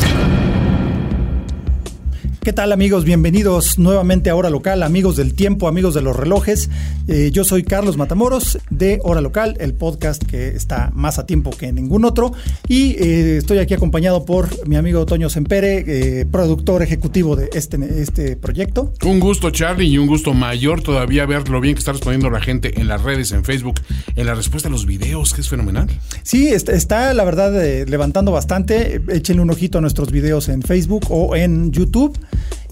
Thank you. ¿Qué tal amigos? Bienvenidos nuevamente a Hora Local, amigos del tiempo, amigos de los relojes. Eh, yo soy Carlos Matamoros de Hora Local, el podcast que está más a tiempo que ningún otro. Y eh, estoy aquí acompañado por mi amigo Toño Sempere, eh, productor ejecutivo de este, este proyecto. Un gusto Charlie y un gusto mayor todavía ver lo bien que está respondiendo la gente en las redes, en Facebook, en la respuesta a los videos, que es fenomenal. Sí, está, está la verdad levantando bastante. Échenle un ojito a nuestros videos en Facebook o en YouTube.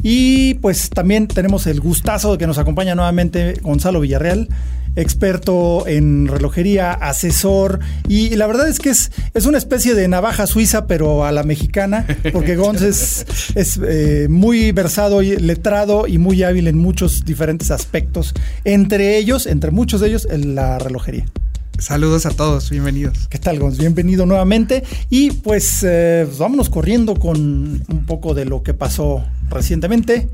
Y pues también tenemos el gustazo de que nos acompaña nuevamente Gonzalo Villarreal, experto en relojería, asesor, y la verdad es que es, es una especie de navaja suiza, pero a la mexicana, porque Gonz es, eh, muy versado y letrado y muy hábil en muchos diferentes aspectos, entre ellos, entre muchos de ellos, en la relojería. Saludos a todos, bienvenidos. ¿Qué tal, Gonz? Bienvenido nuevamente. Y pues, eh, pues vámonos corriendo con un poco de lo que pasó recientemente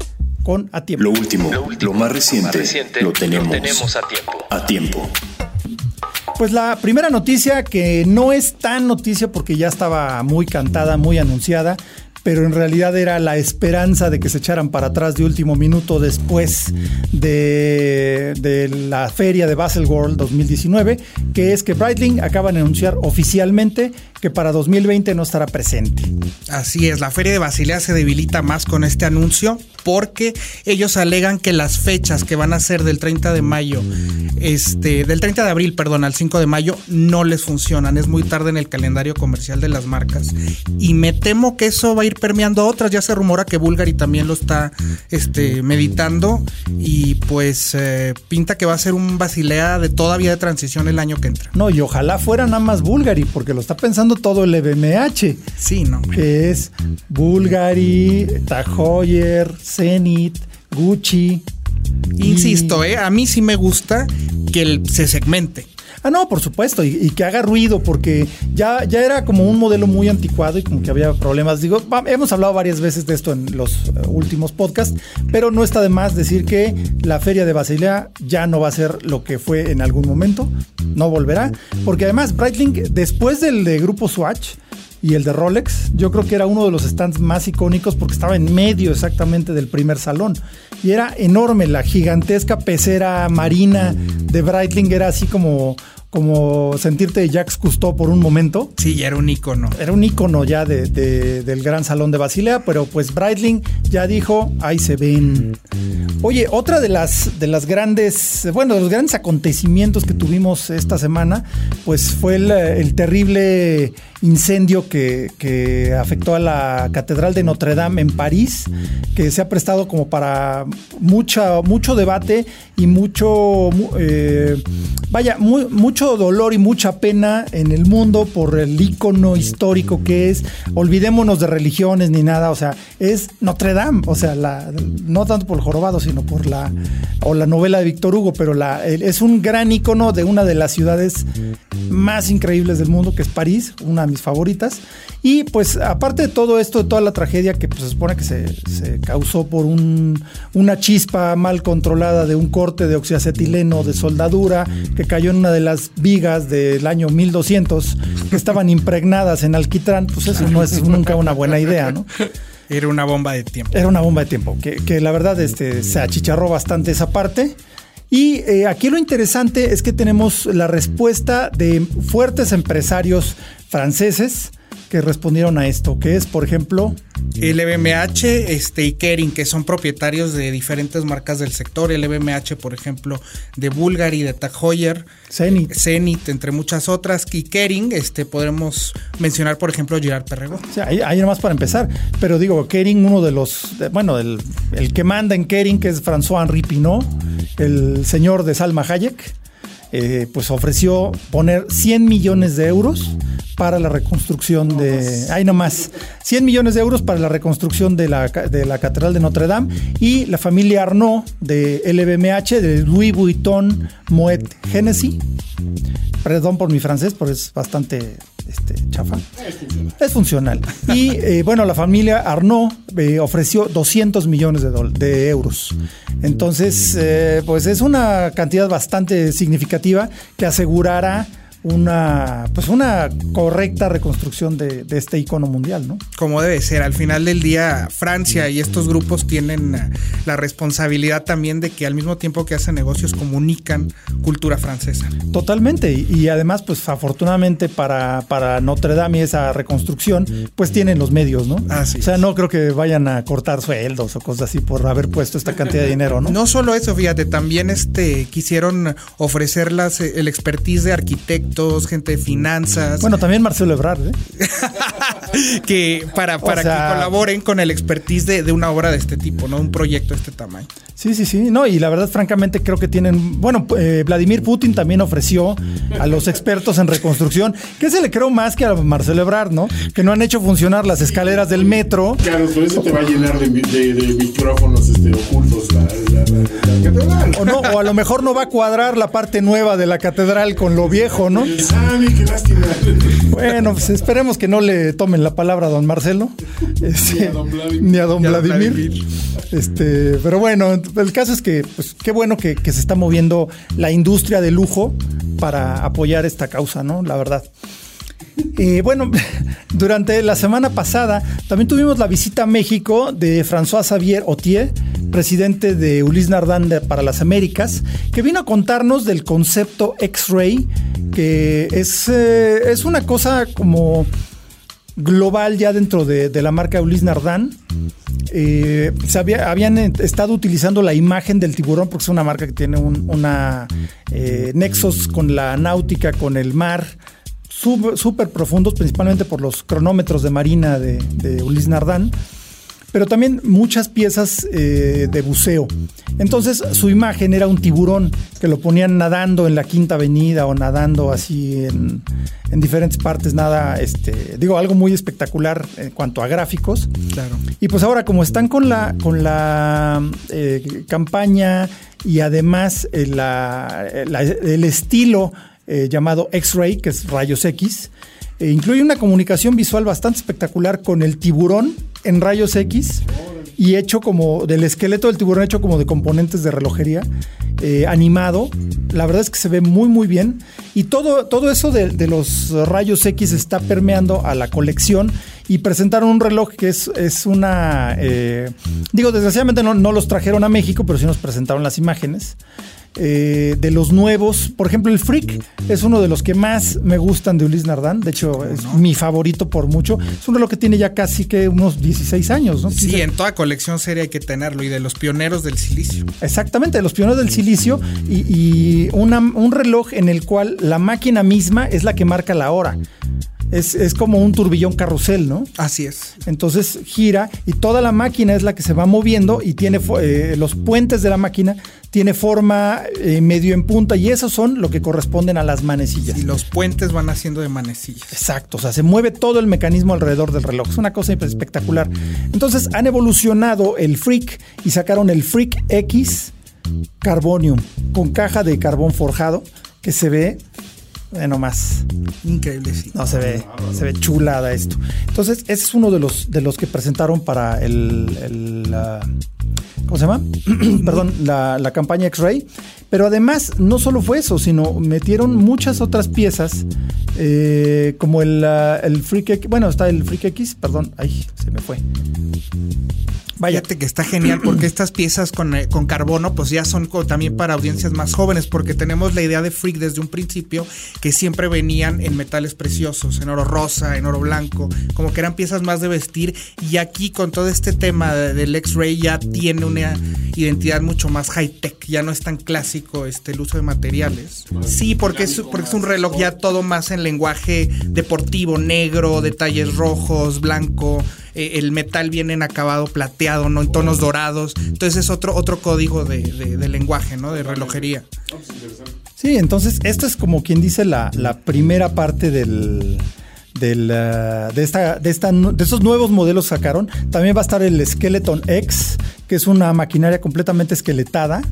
con A Tiempo. Lo último, lo, más, reciente, lo, tenemos, a tiempo. A tiempo. Pues la primera noticia, que no es tan noticia porque ya estaba muy cantada, muy anunciada, pero en realidad era la esperanza de que se echaran para atrás de último minuto después de, de la feria de Basel World 2019, que es que Breitling acaban de anunciar oficialmente que para 2020 no estará presente. Así es, la feria de Basilea se debilita más con este anuncio porque ellos alegan que las fechas que van a ser del 30 de mayo, este, del 30 de abril, perdón, al 5 de mayo, no les funcionan. Es muy tarde en el calendario comercial de las marcas. Y me temo que eso va a ir permeando a otras. Ya se rumora que Bulgari también lo está este, meditando. Y pues eh, pinta que va a ser un Basilea de todavía de transición el año que entra. No, y ojalá fuera nada más Bulgari, porque lo está pensando todo el EBMH. Sí, ¿no? Que es Bulgari, Tag Heuer, Zenith, Gucci. Insisto, ¿eh? a mí sí me gusta que se segmente. Ah, no, por supuesto, y, que haga ruido, porque ya, ya era como un modelo muy anticuado y como que había problemas. Digo, hemos hablado varias veces de esto en los eh, últimos podcasts, pero no está de más decir que la feria de Basilea ya no va a ser lo que fue en algún momento, no volverá, porque además Breitling, después del de Grupo Swatch, y el de Rolex, yo creo que era uno de los stands más icónicos porque estaba en medio exactamente del primer salón. Y era enorme, la gigantesca pecera marina de Breitling era así como como sentirte Jacques Cousteau por un momento. Sí, era un icono. Era un icono ya de, del gran salón de Basilea, pero pues Breitling ya dijo, ahí se ven. Oye, otra de las, de las grandes, bueno, de los grandes acontecimientos que tuvimos esta semana, pues fue el, terrible incendio que, que, afectó a la Catedral de Notre Dame en París, que se ha prestado como para mucha, mucho debate y mucho, eh, vaya, mucho dolor y mucha pena en el mundo por el icono histórico que es. Olvidémonos de religiones ni nada, o sea, es Notre Dame, o sea, la, no tanto por el jorobado, sino por la, o la novela de Víctor Hugo, pero la, es un gran icono de una de las ciudades más increíbles del mundo, que es París, una mis favoritas. Y pues aparte de todo esto, de toda la tragedia que pues, se supone que se, causó por un, una chispa mal controlada de un corte de oxiacetileno de soldadura que cayó en una de las vigas del año 1200 que estaban impregnadas en alquitrán, pues eso no es nunca una buena idea, ¿no? Era una bomba de tiempo. Era una bomba de tiempo, que, la verdad este, se achicharró bastante esa parte. Y eh, aquí lo interesante es que tenemos la respuesta de fuertes empresarios franceses que respondieron a esto, que es, por ejemplo... El LVMH este, y Kering, que son propietarios de diferentes marcas del sector. El LVMH, por ejemplo, de Bulgari, de Tag Heuer. Zenith. Zenith, entre muchas otras. Y Kering, este, podremos mencionar, por ejemplo, Girard Perregón. Sí, ahí, ahí más para empezar. Pero digo, Kering, uno de los... bueno, el, el que manda en Kering, que es François-Henri Pinot, el señor de Salma Hayek. Eh, pues ofreció poner 100 millones de euros para la reconstrucción de. Ay, no más. 100 millones de euros para la reconstrucción de la, de la Catedral de Notre Dame. Y la familia Arnaud de LVMH, de Louis Vuitton Moet Hennessy. Perdón por mi francés, pero es bastante este, chafa. Es funcional. Y eh, bueno, la familia Arnaud eh, ofreció 200 millones de, de euros. Entonces, eh, pues es una cantidad bastante significativa que asegurará una, pues una correcta reconstrucción de, este icono mundial, ¿no? Como debe ser. Al final del día, Francia y estos grupos tienen eh, la responsabilidad también de que al mismo tiempo que hacen negocios comunican cultura francesa. Totalmente. Y, además, pues afortunadamente para, para Notre Dame y esa reconstrucción, pues tienen los medios, ¿no? Así o sea, no creo que vayan a cortar sueldos o cosas así por haber puesto esta cantidad de dinero, ¿no? No solo eso, fíjate, también este quisieron ofrecerlas eh, el expertise de arquitectos gente de finanzas. Bueno, también Marcelo Ebrard, ¿eh? que para, para que colaboren con el expertise de, una obra de este tipo, ¿no? Un proyecto de este tamaño. Sí, sí, sí. No, y la verdad, francamente, creo que tienen. Bueno, eh, Vladimir Putin también ofreció a los expertos en reconstrucción, que se le creo más que a Marcelo Ebrard, ¿no? Que no han hecho funcionar las escaleras del metro. Claro, por eso te va a llenar de, micrófonos este, ocultos O, no, o a lo mejor no va a cuadrar la parte nueva de la catedral con lo viejo, ¿no? Qué lástima. Bueno, pues esperemos que no le tomen la palabra a don Marcelo. Este, ni a don Vladimir. Este, pero bueno, el caso es que, pues, qué bueno que, se está moviendo la industria de lujo para apoyar esta causa, ¿no? La verdad. Eh, bueno, durante la semana pasada también tuvimos la visita a México de François Xavier Otier, presidente de Ulis Nardán para las Américas, que vino a contarnos del concepto X-Ray, que es, eh, es una cosa como global ya dentro de, la marca Ulis Nardán. Eh, habían estado utilizando la imagen del tiburón porque es una marca que tiene una nexos con la náutica, con el mar súper profundos, principalmente por los cronómetros de marina de, de Ulis Nardán, pero también muchas piezas eh, de buceo. Entonces su imagen era un tiburón que lo ponían nadando en la Quinta Avenida o nadando así en, diferentes partes, nada, este, digo, algo muy espectacular en cuanto a gráficos. Claro. Y pues ahora como están con la, con la eh, campaña y además eh, el estilo eh, llamado X-Ray, que es rayos X. E incluye una comunicación visual bastante espectacular con el tiburón en rayos X y hecho como del esqueleto del tiburón hecho como de componentes de relojería eh, animado. La verdad es que se ve muy muy bien y todo, todo eso de, los rayos X está permeando a la colección y presentaron un reloj que es, es una... Eh, digo, desgraciadamente no, no los trajeron a México, pero sí nos presentaron las imágenes. Eh, de los nuevos. Por ejemplo, el Freak es uno de los que más me gustan de Ulis Nardán. De hecho, es mi favorito por mucho. Es uno de los que tiene ya casi que unos 16 años, ¿no? Sí, en toda colección seria hay que tenerlo. Y de los pioneros del silicio. Exactamente, de los pioneros del silicio. Y, un reloj en el cual la máquina misma es la que marca la hora. Es, como un turbillón carrusel, ¿no? Así es. Entonces gira y toda la máquina es la que se va moviendo y tiene eh, los puentes de la máquina tiene forma eh, medio en punta y esos son lo que corresponden a las manecillas. Y los puentes van haciendo de manecillas. Exacto, o sea, se mueve todo el mecanismo alrededor del reloj. Es una cosa espectacular. Entonces han evolucionado el Freak y sacaron el Freak X Carbonium con caja de carbón forjado que se ve bueno, más. Increíble, sí. No, se ve, se ve chulada esto. Entonces, ese es uno de los, de los que presentaron para el, ¿cómo se llama? Perdón, la, campaña X-Ray. Pero además, no solo fue eso, sino metieron muchas otras piezas, eh, como el, el Freak X, bueno, está el Freak X, perdón, ay, se me fue. Váyate que está genial porque estas piezas con, eh, con carbono pues ya son también para audiencias más jóvenes porque tenemos la idea de Freak desde un principio que siempre venían en metales preciosos, en oro rosa, en oro blanco, como que eran piezas más de vestir y aquí con todo este tema del X-Ray ya tiene una identidad mucho más high-tech, ya no es tan clásico este, el uso de materiales. Sí, porque es, porque es un reloj ya todo más en lenguaje deportivo, negro, detalles rojos, blanco, eh, el metal viene en acabado plateado, ¿no? En tonos dorados. Entonces es otro, otro código de, lenguaje, ¿no? De relojería. Sí, entonces esto es como quien dice la, primera parte del, de, esta, de, esta, de estos nuevos modelos sacaron. También va a estar el Skeleton X, que es una maquinaria completamente esqueletada.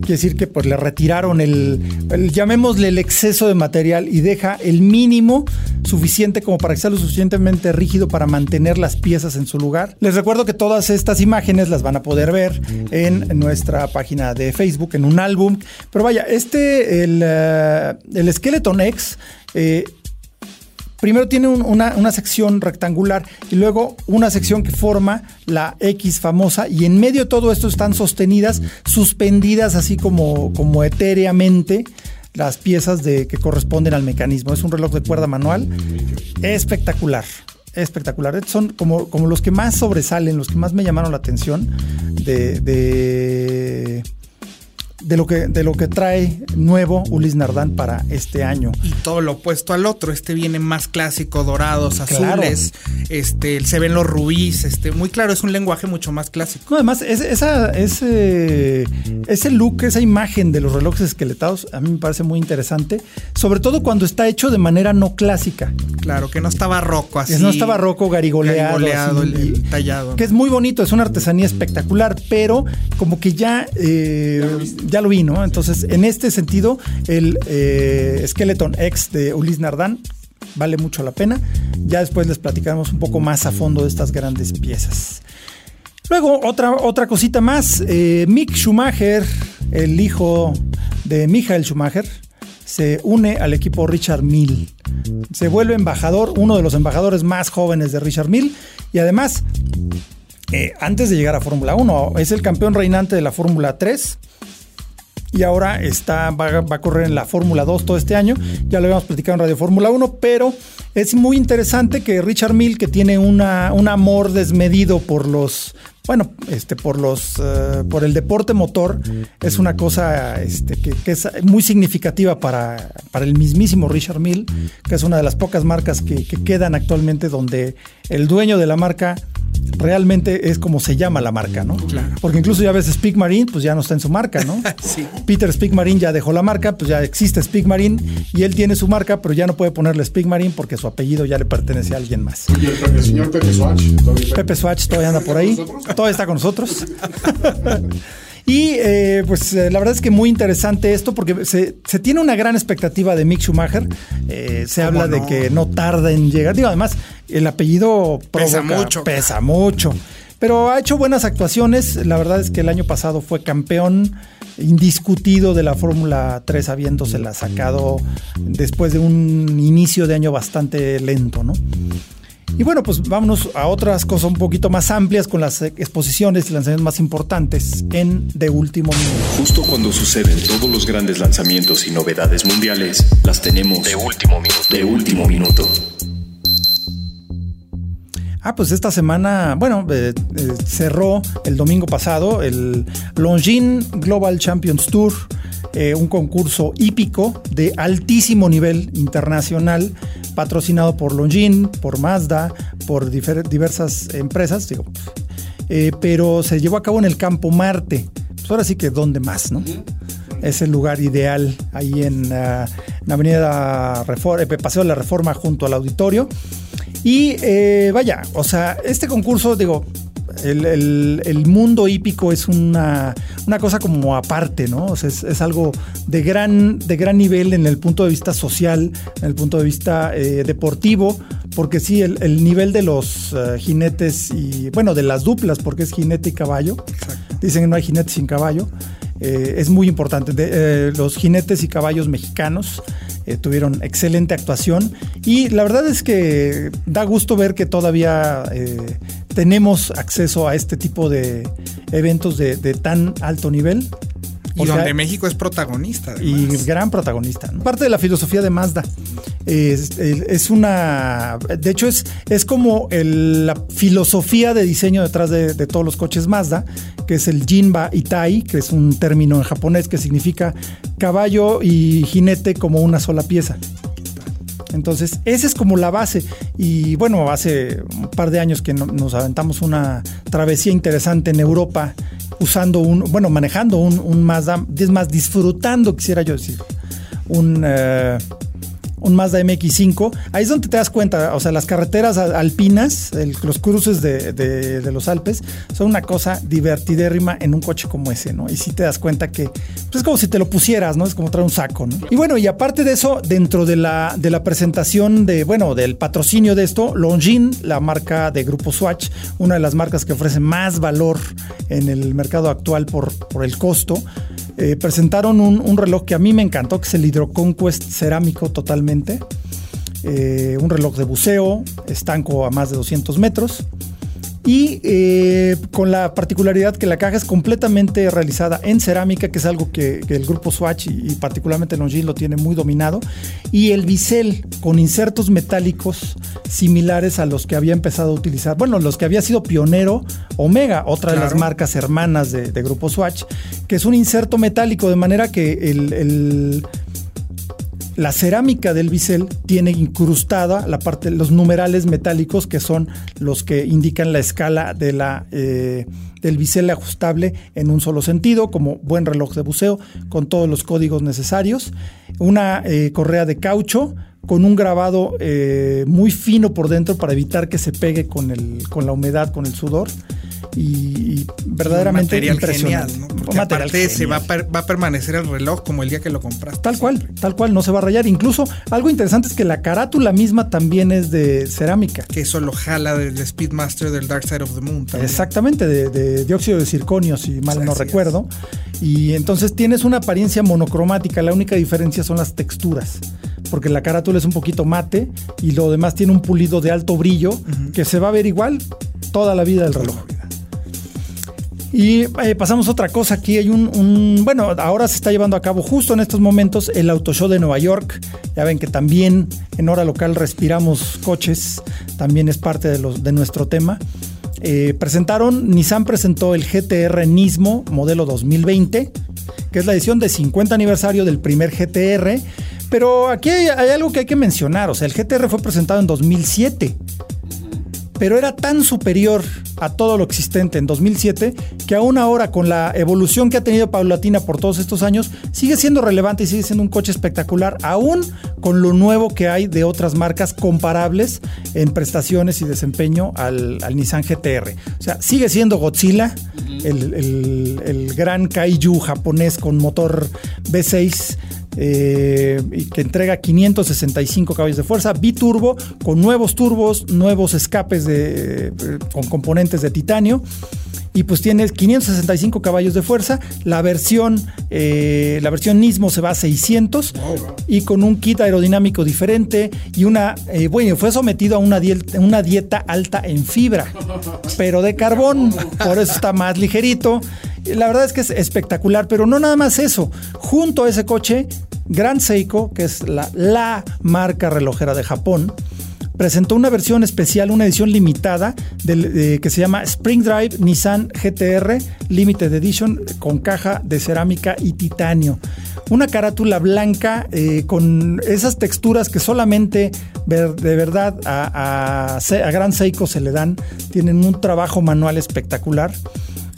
Quiere decir que pues le retiraron el, el, llamémosle el exceso de material y deja el mínimo suficiente como para que sea lo suficientemente rígido para mantener las piezas en su lugar. Les recuerdo que todas estas imágenes las van a poder ver en nuestra página de Facebook, en un álbum. Pero vaya, este, el, uh, el Skeleton X, eh, primero tiene un, una, una, sección rectangular y luego una sección que forma la X famosa y en medio de todo esto están sostenidas, suspendidas así como, como etéreamente las piezas de, que corresponden al mecanismo. Es un reloj de cuerda manual espectacular. Espectacular. Son como, como los que más sobresalen, los que más me llamaron la atención de, de de lo que de lo que trae nuevo Ulis Nardán para este año. Y todo lo opuesto al otro, este viene más clásico, dorados, azules, claro. este se ven los rubíes, este muy claro, es un lenguaje mucho más clásico. No, además es, esa ese ese look, esa imagen de los relojes esqueletados a mí me parece muy interesante, sobre todo cuando está hecho de manera no clásica. Claro, que no está barroco así. No está barroco garigoleado, garigoleado así, el, el tallado. Que es muy bonito, es una artesanía espectacular, pero como que ya eh, ya lo vi, ¿no? Entonces, en este sentido, el eh, Skeleton X de Ulis Nardán vale mucho la pena. Ya después les platicaremos un poco más a fondo de estas grandes piezas. Luego, otra, otra cosita más. Eh, Mick Schumacher, el hijo de Michael Schumacher, se une al equipo Richard Mill. Se vuelve embajador, uno de los embajadores más jóvenes de Richard Mill. Y además, eh, antes de llegar a Fórmula 1, es el campeón reinante de la Fórmula 3 y ahora está, va, a correr en la Fórmula 2 todo este año. Ya lo habíamos platicado en Radio Fórmula 1, pero es muy interesante que Richard Mill, que tiene un amor desmedido por los bueno, este, por los, uh, por el deporte motor, es una cosa este, que, es muy significativa para, para, el mismísimo Richard Mill, que es una de las pocas marcas que, quedan actualmente donde el dueño de la marca realmente es como se llama la marca, ¿no? Claro. Porque incluso ya ves Speak Marine, pues ya no está en su marca, ¿no? sí. Peter Speak Marine ya dejó la marca, pues ya existe Speak Marine y él tiene su marca, pero ya no puede ponerle Speak Marine porque su apellido ya le pertenece a alguien más. Oye, el, señor Pepe Swatch. Pepe Swatch todavía anda por ahí. Todavía está con nosotros. y eh, pues eh, la verdad es que muy interesante esto porque se, se tiene una gran expectativa de Mick Schumacher. Eh, se habla no? de que no tarda en llegar. Digo, además, el apellido pesa mucho. Pesa mucho. Pero ha hecho buenas actuaciones. La verdad es que el año pasado fue campeón indiscutido de la Fórmula 3, habiéndosela sacado después de un inicio de año bastante lento, ¿no? Y bueno, pues vámonos a otras cosas un poquito más amplias con las exposiciones y lanzamientos más importantes en De Último Minuto. Justo cuando suceden todos los grandes lanzamientos y novedades mundiales, las tenemos De Último Minuto. De Último Minuto. Ah, pues esta semana, bueno, eh, eh, cerró el domingo pasado el Longines Global Champions Tour, eh, un concurso hípico de altísimo nivel internacional, patrocinado por Longines, por Mazda, por diversas empresas, digo, pero se llevó a cabo en el Campo Marte. Pues ahora sí que dónde más, ¿no? Es el lugar ideal ahí en, uh, en Avenida Reforma, Paseo de la Reforma junto al auditorio. Y eh, vaya, o sea, este concurso, digo, el, el, el, mundo hípico es una, una, cosa como aparte, ¿no? O sea, es, es, algo de gran, de gran nivel en el punto de vista social, en el punto de vista eh, deportivo, porque sí, el, el nivel de los uh, jinetes y, bueno, de las duplas, porque es jinete y caballo. Exacto. Dicen que no hay jinete sin caballo. Eh, es muy importante. Eh, los jinetes y caballos mexicanos eh, tuvieron excelente actuación y la verdad es que da gusto ver que todavía tenemos acceso a este tipo de eventos de tan alto nivel. Y o donde sea, México es protagonista. Además. Y gran protagonista. Parte de la filosofía de Mazda. Es, es una. De hecho, es, es como el, la filosofía de diseño detrás de, de, todos los coches Mazda, que es el Jinba Itai, que es un término en japonés que significa caballo y jinete como una sola pieza. Entonces, esa es como la base. Y bueno, hace un par de años que nos aventamos una travesía interesante en Europa usando un, bueno, manejando un, un Mazda, es más, disfrutando, quisiera yo decir, un, uh, un Mazda MX5. Ahí es donde te das cuenta, o sea, las carreteras alpinas, los cruces de, los Alpes, son una cosa divertidérrima en un coche como ese, ¿no? Y sí te das cuenta que pues, es como si te lo pusieras, ¿no? Es como traer un saco, ¿no? Y bueno, y aparte de eso, dentro de la, de la presentación de, bueno, del patrocinio de esto, Longines, la marca de Grupo Swatch, una de las marcas que ofrece más valor en el mercado actual por, por el costo, eh, presentaron un, reloj que a mí me encantó, que es el Hydro Conquest cerámico totalmente. Eh, un reloj de buceo, estanco a más de 200 metros y eh, con la particularidad que la caja es completamente realizada en cerámica, que es algo que, el grupo Swatch y, particularmente Longines lo tiene muy dominado, y el bisel con insertos metálicos similares a los que había empezado a utilizar, bueno, los que había sido pionero Omega, otra de las marcas hermanas de, grupo Swatch, que es un inserto metálico de manera que el la cerámica del bisel tiene incrustada la parte, los numerales metálicos que son los que indican la escala de la, eh, del bisel ajustable en un solo sentido, como buen reloj de buceo, con todos los códigos necesarios. Una eh, correa de caucho con un grabado eh, muy fino por dentro para evitar que se pegue con, el, con la humedad, con el sudor y, verdaderamente impresionante. Genial, se va a, permanecer el reloj como el día que lo compraste. Tal cual, tal cual, no se va a rayar. Incluso algo interesante es que la carátula misma también es de cerámica. Que eso lo jala del Speedmaster del Dark Side of the Moon. Exactamente, de, dióxido de circonio, si mal no recuerdo. Y entonces tienes una apariencia monocromática, la única diferencia son las texturas porque la carátula es un poquito mate y lo demás tiene un pulido de alto brillo que se va a ver igual toda la vida del reloj. Y eh, pasamos a otra cosa. Aquí hay un, Bueno, ahora se está llevando a cabo justo en estos momentos el Auto Show de Nueva York. Ya ven que también en hora local respiramos coches. También es parte de, los, de nuestro tema. Eh, presentaron, Nissan presentó el GTR Nismo modelo 2020, que es la edición de 50 aniversario del primer GTR. Pero aquí hay, hay algo que hay que mencionar. O sea, el GTR fue presentado en 2007 pero era tan superior a todo lo existente en 2007 que aún ahora con la evolución que ha tenido Paulatina por todos estos años sigue siendo relevante y sigue siendo un coche espectacular aún con lo nuevo que hay de otras marcas comparables en prestaciones y desempeño al, Nissan GTR. O sea, sigue siendo Godzilla, el, el gran kaiju japonés con motor V6 eh, que entrega 565 caballos de fuerza, biturbo, con nuevos turbos, nuevos escapes de, eh, con componentes de titanio. Y pues tiene 565 caballos de fuerza. La versión, eh, la versión Nismo se va a 600 y con un kit aerodinámico diferente y una, bueno, fue sometido a una dieta, una dieta alta en fibra, pero de carbón, por eso está más ligerito la verdad es que es espectacular, pero no nada más eso. Junto a ese coche, Grand Seiko, que es la, marca relojera de Japón, presentó una versión especial, una edición limitada que se llama Spring Drive Nissan GTR Limited Edition con caja de cerámica y titanio. Una carátula blanca eh, con esas texturas que solamente de verdad a, a Gran Seiko se le dan. Tienen un trabajo manual espectacular.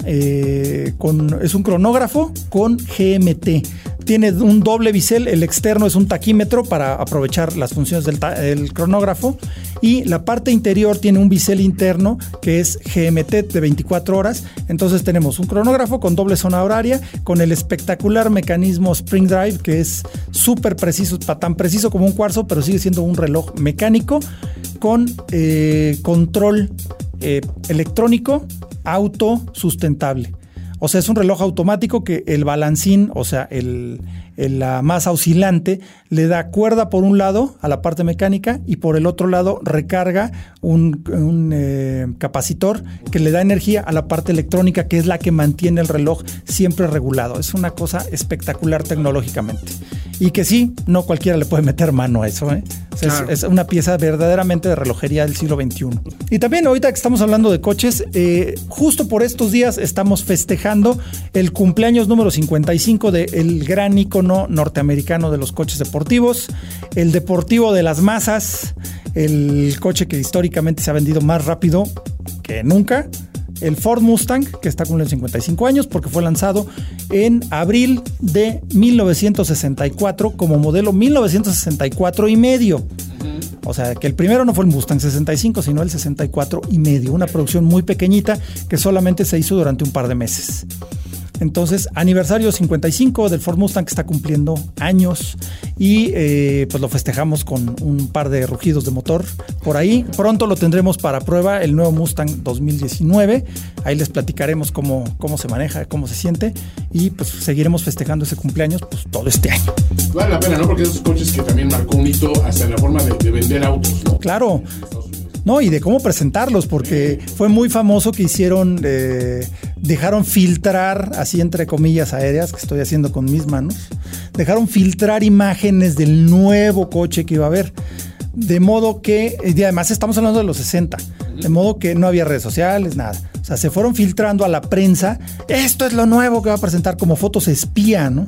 Eh, es un cronógrafo con GMT. Tiene un doble bisel, el externo es un taquímetro para aprovechar las funciones del, cronógrafo y la parte interior tiene un bisel interno que es GMT de 24 horas. Entonces tenemos un cronógrafo con doble zona horaria, con el espectacular mecanismo Spring Drive que es súper preciso, tan preciso como un cuarzo, pero sigue siendo un reloj mecánico con eh, control eh, electrónico autosustentable. O sea, es un reloj automático que el balancín, o sea, el, la masa oscilante, le da cuerda por un lado a la parte mecánica y por el otro lado recarga un, eh, capacitor que le da energía a la parte electrónica, que es la que mantiene el reloj siempre regulado. Es una cosa espectacular tecnológicamente. Y que sí, no cualquiera le puede meter mano a eso. ¿eh? Es, una pieza verdaderamente de relojería del siglo XXI. Y también ahorita que estamos hablando de coches, eh, justo por estos días estamos festejando el cumpleaños número 55 del gran icono norteamericano de los coches deportivos, el deportivo de las masas, el coche que históricamente se ha vendido más rápido que nunca el Ford Mustang, que está cumpliendo 55 años porque fue lanzado en abril de 1964 como modelo 1964 y medio. O sea, que el primero no fue el Mustang 65, sino el 64 y medio. Una producción muy pequeñita que solamente se hizo durante un par de meses. Entonces, aniversario 55 del Ford Mustang que está cumpliendo años y eh, pues lo festejamos con un par de rugidos de motor por ahí. Pronto lo tendremos para prueba el nuevo Mustang 2019. Ahí les platicaremos cómo, cómo se maneja, cómo se siente y pues seguiremos festejando ese cumpleaños pues todo este año. Vale la pena, ¿no? Porque esos coches que también marcó un hito hasta en la forma de, de vender autos, ¿no? Claro. No, y de cómo presentarlos, porque fue muy famoso que hicieron, eh, dejaron filtrar, así entre comillas aéreas, que estoy haciendo con mis manos, dejaron filtrar imágenes del nuevo coche que iba a haber. De modo que, y además estamos hablando de los 60, de modo que no había redes sociales, nada. O sea, se fueron filtrando a la prensa, esto es lo nuevo que va a presentar como fotos espía, ¿no?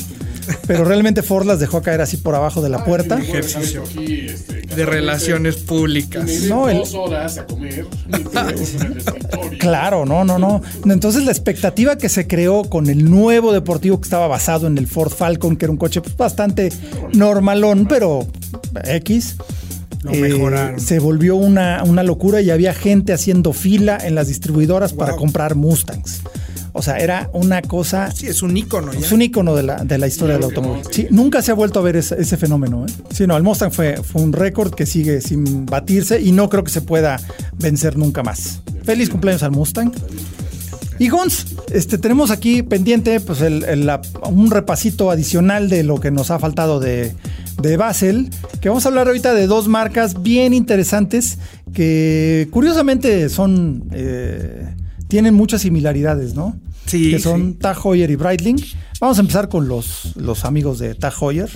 Pero realmente Ford las dejó caer así por abajo de la puerta. Ejercicio de relaciones públicas. No, el- Dos horas a comer. el. Claro, no, no, no. Entonces la expectativa que se creó con el nuevo deportivo que estaba basado en el Ford Falcon, que era un coche pues, bastante normalón, pero X. Lo eh, se volvió una, una locura y había gente haciendo fila en las distribuidoras para comprar Mustangs. O sea, era una cosa Sí, es un ícono ya. es un icono de la, de la historia del automóvil. Sí, nunca se ha vuelto a ver ese, ese fenómeno. ¿eh? Sí, no, el Mustang fue, fue un récord que sigue sin batirse y no creo que se pueda vencer nunca más. Feliz cumpleaños al Mustang. Y Gons, este, tenemos aquí pendiente pues, el- el- la- un repasito adicional de lo que nos ha faltado de, de Basel, que vamos a hablar ahorita de dos marcas bien interesantes que curiosamente son... eh, tienen muchas similaridades, ¿no? Sí, Que son sí. Tag Heuer y Breitling. Vamos a empezar con los, los amigos de Tag Heuer.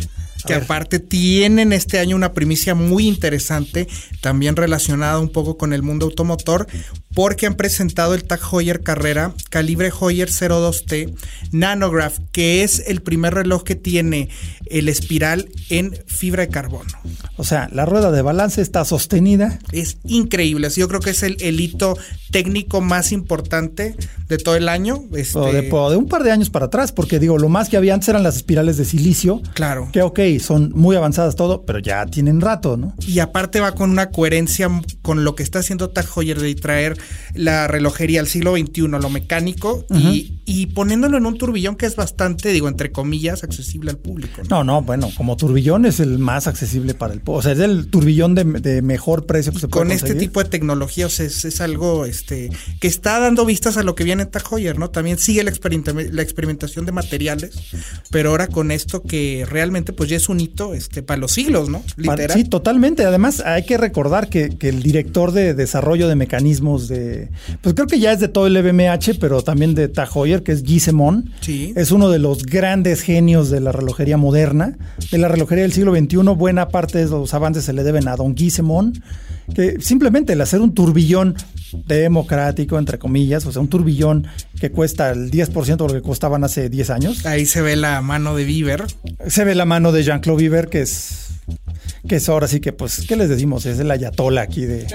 A que ver, aparte tienen este año una primicia muy interesante, también relacionada un poco con el mundo automotor, porque han presentado el Tag Heuer Carrera calibre Heuer 02T Nanograph, que es el primer reloj que tiene el espiral en fibra de carbono. O sea, la rueda de balance está sostenida. Es increíble, yo creo que es el, el hito técnico más importante de todo el año. Este, o de, de un par de años para atrás, porque digo, lo más que había antes eran las espirales de silicio. Claro. Que ok, son muy avanzadas todo, pero ya tienen rato, ¿no? Y aparte va con una coherencia con lo que está haciendo Tag Heuer de traer la relojería al siglo XXI, lo mecánico, y, y poniéndolo en un turbillón que es bastante, digo, entre comillas, accesible al público. ¿no? No, no, bueno, como turbillón es el más accesible para el... po- O sea, es el turbillón de, de mejor precio que se puede Con este tipo de tecnología, o sea, es, es algo este, que está dando vistas a lo que viene en Tag Heuer, ¿no? También sigue la, experimenta- la experimentación de materiales, pero ahora con esto que realmente pues ya es un hito este, para los siglos, ¿no? Literal. Sí, totalmente. Además, hay que recordar que, que el director de desarrollo de mecanismos de. Pues creo que ya es de todo el LVMH, pero también de Tag Heuer, que es Guy Semon. Sí. Es uno de los grandes genios de la relojería moderna, de la relojería del siglo XXI. Buena parte de los avances se le deben a Don Guy Semon, que simplemente el hacer un turbillón democrático, entre comillas, o sea, un turbillón que cuesta el 10% de lo que costaban hace 10 años. Ahí se ve la mano de Bieber. Se ve la mano de Jean-Claude Viver, que es. Que es ahora sí que, pues, ¿qué les decimos? Es el ayatola aquí de,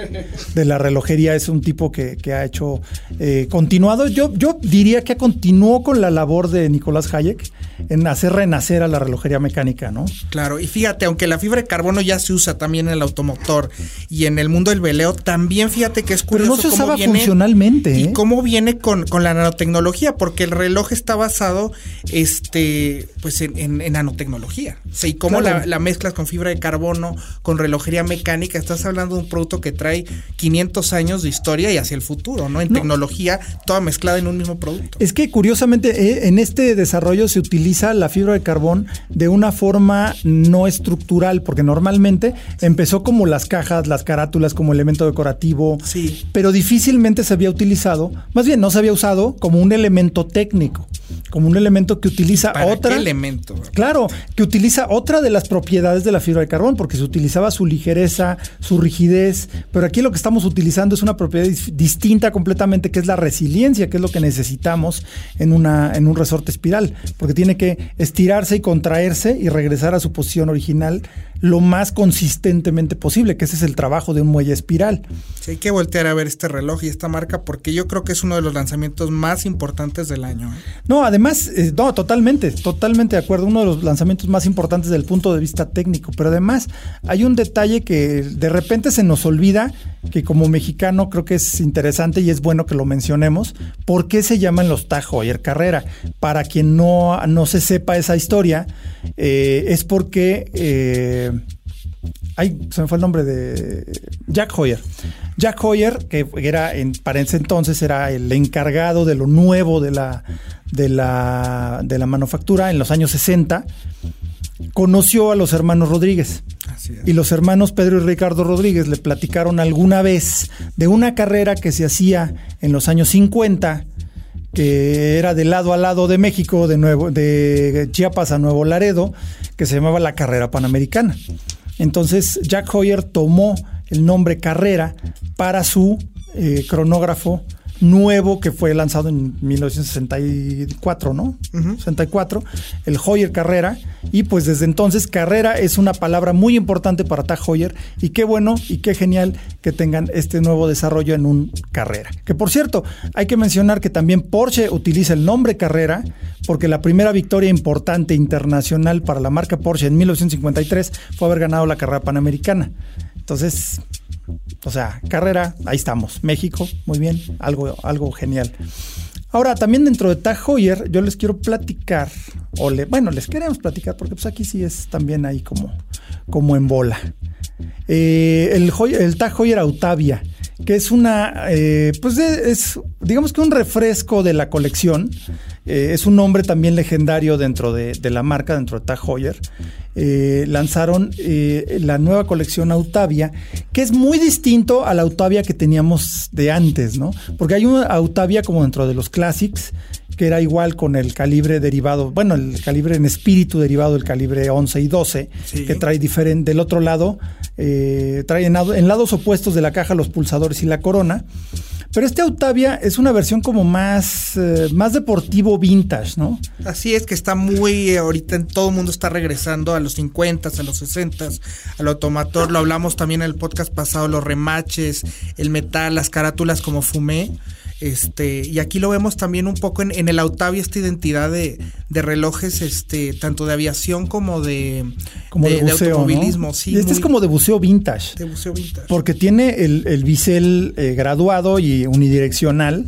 de la relojería. Es un tipo que, que ha hecho eh, continuado. Yo, yo diría que continuó con la labor de Nicolás Hayek en hacer renacer a la relojería mecánica, ¿no? Claro, y fíjate, aunque la fibra de carbono ya se usa también en el automotor y en el mundo del veleo, también fíjate que es Pero curioso no se cómo usaba viene- funcionalmente, Y ¿eh? cómo viene con, con la nanotecnología, porque el reloj está basado este, pues en, en- en nanotecnología. O sea, y cómo Claro. la, la mezclas con fibra de carbono, con relojería mecánica, estás hablando de un producto que trae 500 años de historia y hacia el futuro, ¿no? En tecnología, toda mezclada en un mismo producto. Es que curiosamente eh, en este desarrollo se utiliza la fibra de carbón de una forma no estructural, porque normalmente empezó como las cajas, las carátulas como elemento decorativo, Sí. pero difícilmente se había utilizado, más bien no se había usado como un elemento técnico, como un elemento que utiliza ¿Para otra... qué elemento? Claro, que utiliza otra de las propiedades de la fibra de carbón, porque se utilizaba su ligereza, su rigidez, pero aquí lo que estamos utilizando es una propiedad dis- distinta completamente, que es la resiliencia, que es lo que necesitamos en, una, en un resorte espiral, porque tiene que estirarse y contraerse y regresar a su posición original lo más consistentemente posible, que ese es el trabajo de un muelle espiral. Sí, hay que voltear a ver este reloj y esta marca porque yo creo que es uno de los lanzamientos más importantes del año. ¿eh? No, además, eh, no, totalmente, totalmente de acuerdo, uno de los lanzamientos más importantes desde el punto de vista técnico, pero además hay un detalle que de repente se nos olvida, que como mexicano creo que es interesante y es bueno que lo mencionemos, ¿por qué se llaman los Tag Heuer Carrera? Para quien no, no se sepa esa historia, eh, es porque... Eh, Ay, se me fue el nombre de Jack Hoyer. Jack Hoyer, que era en, para ese entonces era el encargado de lo nuevo de la, de la, de la manufactura en los años 60, conoció a los hermanos Rodríguez. Y los hermanos Pedro y Ricardo Rodríguez le platicaron alguna vez de una carrera que se hacía en los años 50 que era de lado a lado de México, de, nuevo, de Chiapas a Nuevo Laredo, que se llamaba la Carrera Panamericana. Entonces Jack Hoyer tomó el nombre Carrera para su eh, cronógrafo nuevo que fue lanzado en 1964, ¿no? 64, el Hoyer Carrera. Y pues desde entonces Carrera es una palabra muy importante para Tag Heuer y qué bueno y qué genial que tengan este nuevo desarrollo en un Carrera. Que por cierto, hay que mencionar que también Porsche utiliza el nombre Carrera porque la primera victoria importante internacional para la marca Porsche en 1953 fue haber ganado la carrera panamericana. Entonces, o sea, carrera, ahí estamos. México, muy bien, algo, algo genial. Ahora, también dentro de Tag yo les quiero platicar, bueno, les queremos platicar, porque pues aquí sí es también ahí como, como en bola. Eh, el, el Tag Autavia, que es una, eh, pues es, digamos que un refresco de la colección. Eh, es un nombre también legendario dentro de, la marca, dentro de Tag Heuer. Eh, lanzaron la nueva colección Autavia, que es muy distinto a la Autavia que teníamos de antes, ¿no? Porque hay una Autavia como dentro de los Classics, que era igual con el calibre derivado, bueno, el calibre en espíritu derivado del calibre 11 y 12, que trae diferente, del otro lado, eh, trae en, lados opuestos de la caja los pulsadores y la corona. Pero este Autavia es una versión como más, eh, más deportivo vintage, ¿no? Así es que está muy, eh, ahorita en todo el mundo está regresando a los 50, a los 60, al automotor. Lo hablamos también en el podcast pasado, los remaches, el metal, las carátulas como fumé. Este, y aquí lo vemos también un poco en, el Autavia, esta identidad de, relojes, este, tanto de aviación como de, como de, automovilismo. este es como de buceo vintage. De buceo vintage. Porque tiene el, bisel eh, graduado y unidireccional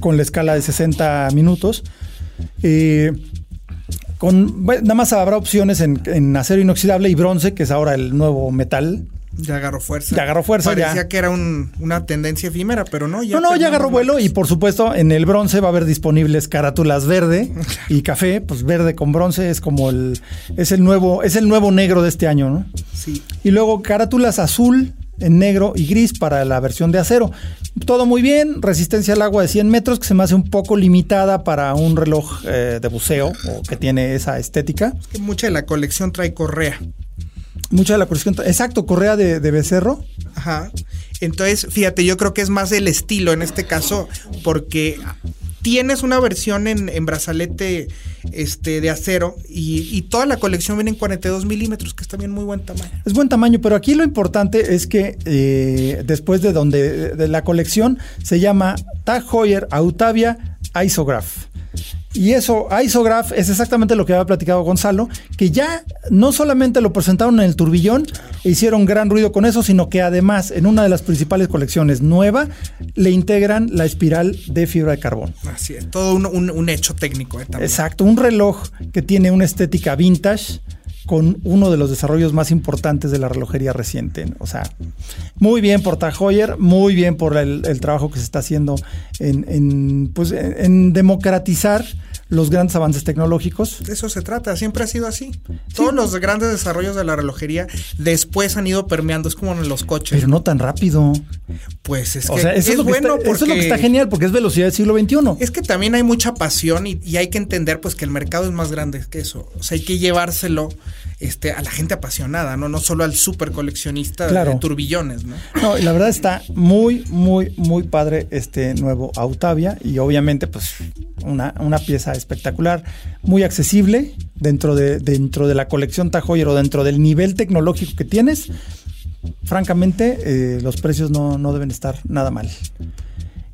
con la escala de 60 minutos. Eh, con, nada más habrá opciones en, en acero inoxidable y bronce, que es ahora el nuevo metal ya agarró fuerza. Ya agarró fuerza. Parecía que era una tendencia efímera, pero no. Ya no, no, ya agarró vuelo y por supuesto en el bronce va a haber disponibles carátulas verde y café. Pues verde con bronce es como el es el nuevo es el nuevo negro de este año, ¿no? Sí. Y luego carátulas azul en negro y gris para la versión de acero. Todo muy bien, resistencia al agua de 100 metros, que se me hace un poco limitada para un reloj eh, de buceo o que tiene esa estética. Es que mucha de la colección trae correa mucha de la colección. Exacto, correa de, becerro. Ajá. Entonces, fíjate, yo creo que es más el estilo en este caso, porque tienes una versión en, brazalete este, de acero y, toda la colección viene en 42 milímetros, que es también muy buen tamaño. Es buen tamaño, pero aquí lo importante es que eh, después de donde de la colección se llama Tag Heuer Autavia Isograph. Y eso, Isograph, es exactamente lo que había platicado Gonzalo, que ya no solamente lo presentaron en el turbillón e hicieron gran ruido con eso, sino que además en una de las principales colecciones nueva le integran la espiral de fibra de carbón. Así es, todo un, hecho técnico. Eh, Exacto, un reloj que tiene una estética vintage con uno de los desarrollos más importantes de la relojería reciente. O sea, muy bien por Tag Heuer, muy bien por el, trabajo que se está haciendo en, pues, en democratizar los grandes avances tecnológicos. De eso se trata, siempre ha sido así. Todos los grandes desarrollos de la relojería después han ido permeando, es como en los coches. Pero no tan rápido. Pues es que eso es, bueno eso es lo que está genial, porque es velocidad del siglo XXI. Es que también hay mucha pasión y, hay que entender pues que el mercado es más grande que eso. O sea, hay que llevárselo este, a la gente apasionada, ¿no? No solo al super coleccionista de turbillones, ¿no? No, la verdad está muy, muy, muy padre este nuevo Autavia y obviamente pues una, una pieza espectacular, muy accesible, dentro de, dentro de la colección Tag Heuer o dentro del nivel tecnológico que tienes, francamente, eh, los precios no, no deben estar nada mal.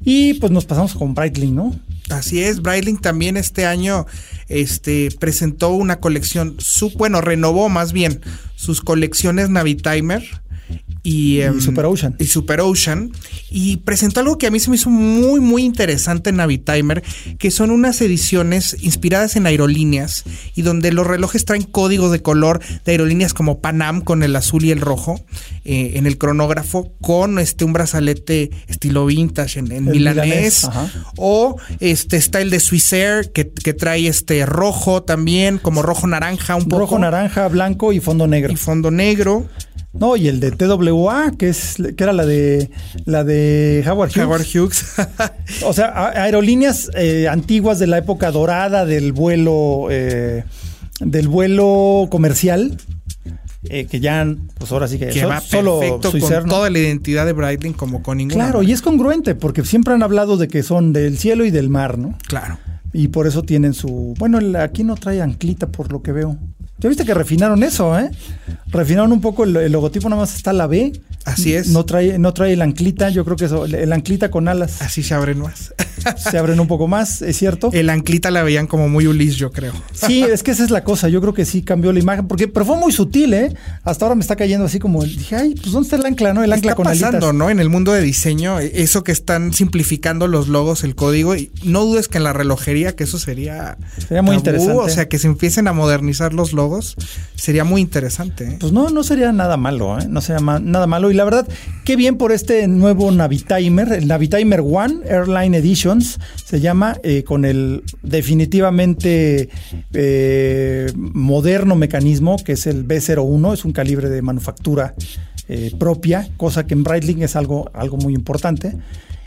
Y pues nos pasamos con Breitling, ¿no? Así es, Breitling también este año este, presentó una colección, su, bueno, renovó más bien sus colecciones Navitimer y, em, Super Ocean. Y Super Ocean. Y presentó algo que a mí se me hizo muy, muy interesante en Navitimer, que son unas ediciones inspiradas en aerolíneas y donde los relojes traen códigos de color de aerolíneas como Panam con el azul y el rojo eh, en el cronógrafo, con este un brazalete estilo vintage en, en milanés. o este está el de Swissair que, que trae este rojo también, como rojo naranja un poco. Rojo naranja, blanco y fondo negro. Y fondo negro. No, y el de TWA, que es que era la de la de Howard Hughes. Howard Hughes. o sea, aerolíneas eh, antiguas de la época dorada del vuelo eh, del vuelo comercial. Eh, que ya, pues ahora sí que, que va solo con toda la identidad de Breitling como con ninguna. Claro, y es congruente porque siempre han hablado de que son del cielo y del mar, ¿no? Claro. Y por eso tienen su. Bueno, aquí no trae anclita por lo que veo. Ya viste que refinaron eso, ¿eh? Refinaron un poco el, logotipo, nada más está la B. Así es. No trae, no trae el anclita, yo creo que eso, el anclita con alas. Así se abren más. se abren un poco más, es cierto. El anclita la veían como muy Ulis, yo creo. Sí, es que esa es la cosa, yo creo que sí cambió la imagen, porque, pero fue muy sutil, ¿eh? Hasta ahora me está cayendo así como, dije, ay, pues ¿dónde está el ancla, no? El ancla está con pasando, ¿no? En el mundo de diseño, eso que están simplificando los logos, el código, y no dudes que en la relojería, que eso sería... Sería muy interesante. O sea, que se empiecen a modernizar los logos, sería muy interesante. ¿eh? Pues no, no sería nada malo, ¿eh? No sería nada malo. Y la verdad, qué bien por este nuevo Navitimer, el Navitimer One Airline Editions, se llama, eh, con el definitivamente moderno mecanismo, que es el B01, es un calibre de manufactura propia, cosa que en Breitling es algo, algo muy importante.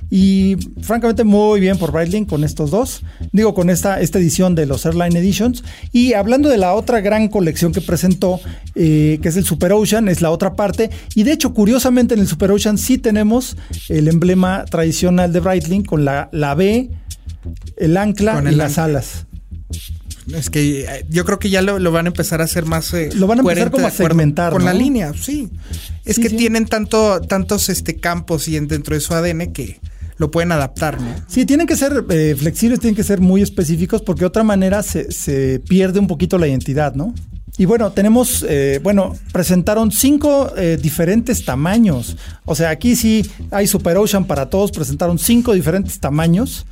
Y francamente muy bien por Breitling con estos dos. Digo, con esta, esta edición de los Airline Editions. Y hablando de la otra gran colección que presentó, eh, que es el Super Ocean, es la otra parte. Y de hecho, curiosamente en el Super Ocean sí tenemos el emblema tradicional de Breitling con la, la B, el ancla y las alas. Es que eh, yo creo que ya lo, van a empezar a hacer más. Eh, lo van a empezar como a segmentar. Con la línea, sí. Es que tienen tanto, tantos este, campos y dentro de su ADN que lo pueden adaptar, ¿no? Sí, tienen que ser eh, flexibles, tienen que ser muy específicos porque de otra manera se, pierde un poquito la identidad, ¿no? Y bueno, tenemos, eh, bueno, presentaron cinco eh, diferentes tamaños. O sea, aquí sí hay Super Ocean para todos, presentaron cinco diferentes tamaños.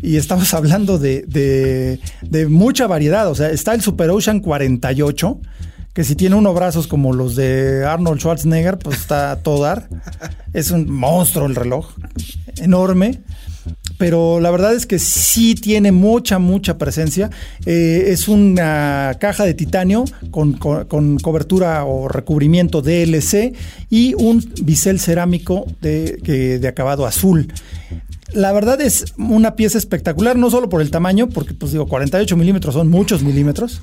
Y estamos hablando de, de, de mucha variedad. O sea, está el Super Ocean 48, que si tiene unos brazos como los de Arnold Schwarzenegger, pues está a todo dar. Es un monstruo el reloj, enorme. Pero la verdad es que sí tiene mucha, mucha presencia. Eh, es una caja de titanio con, cobertura o recubrimiento DLC y un bisel cerámico de, de acabado azul. La verdad es una pieza espectacular, no solo por el tamaño, porque pues digo, 48 milímetros son muchos milímetros,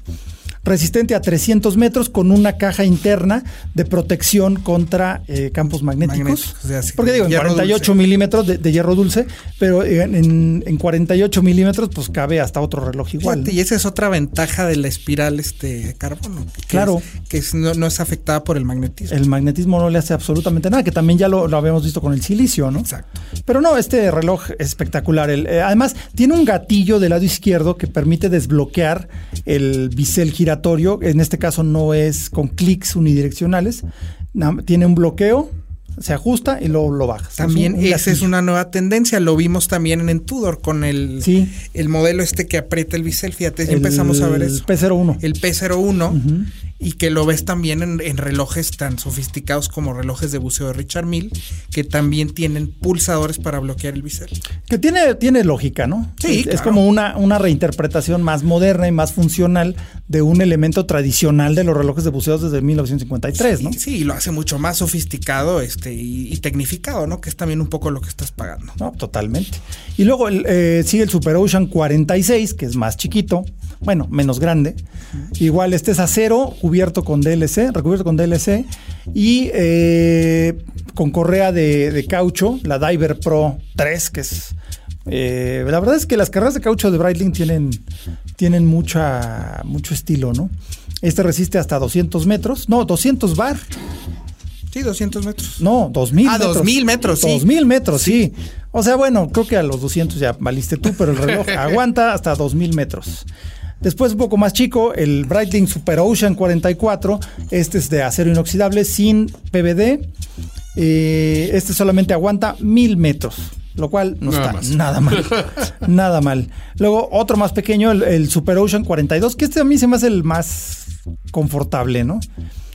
resistente a 300 metros con una caja interna de protección contra eh, campos magnéticos. Porque digo, en 48 milímetros de, hierro dulce, pero en, 48 milímetros pues cabe hasta otro reloj igual. Y esa es otra ventaja de la espiral este carbono. claro. que no, es afectada por el magnetismo. El magnetismo no le hace absolutamente nada, que también ya lo, habíamos visto con el silicio, ¿no? Exacto. Pero no, este reloj es espectacular. Eh, además, tiene un gatillo del lado izquierdo que permite desbloquear el bisel giratorio en este caso no es con clics unidireccionales, tiene un bloqueo, se ajusta y luego lo bajas. También esa es una nueva tendencia, lo vimos también en Tudor con el, el modelo este que aprieta el bisel, fíjate, ya empezamos a ver eso. El P01. El P01 y que lo ves también en, relojes tan sofisticados como relojes de buceo de Richard Mille, que también tienen pulsadores para bloquear el bisel. Que tiene, tiene lógica, ¿no? Sí. Es, como una, una reinterpretación más moderna y más funcional de un elemento tradicional de los relojes de buceo desde 1953, ¿no? Sí, lo hace mucho más sofisticado este, y, tecnificado, ¿no? Que es también un poco lo que estás pagando. No, totalmente. Y luego eh, sigue el Super Ocean 46, que es más chiquito, bueno, menos grande. Igual este es acero cubierto con DLC, recubierto con DLC y eh, con correa de, caucho, la Diver Pro 3, que es Eh, la verdad es que las carreras de caucho de Breitling tienen, tienen mucha, mucho estilo, ¿no? Este resiste hasta 200 metros, no, 200 bar. Sí, 200 metros. No, 2000 Ah, metros. 2000 metros, sí. 2000 metros, sí. O sea, bueno, creo que a los 200 ya valiste tú, pero el reloj aguanta hasta 2000 metros. Después, un poco más chico, el Breitling Super Ocean 44. Este es de acero inoxidable sin PVD. Eh, este solamente aguanta 1000 metros, lo cual no Nada está más. nada mal. nada mal. Luego, otro más pequeño, el, el Super Ocean 42, que este a mí se me hace el más confortable, ¿no?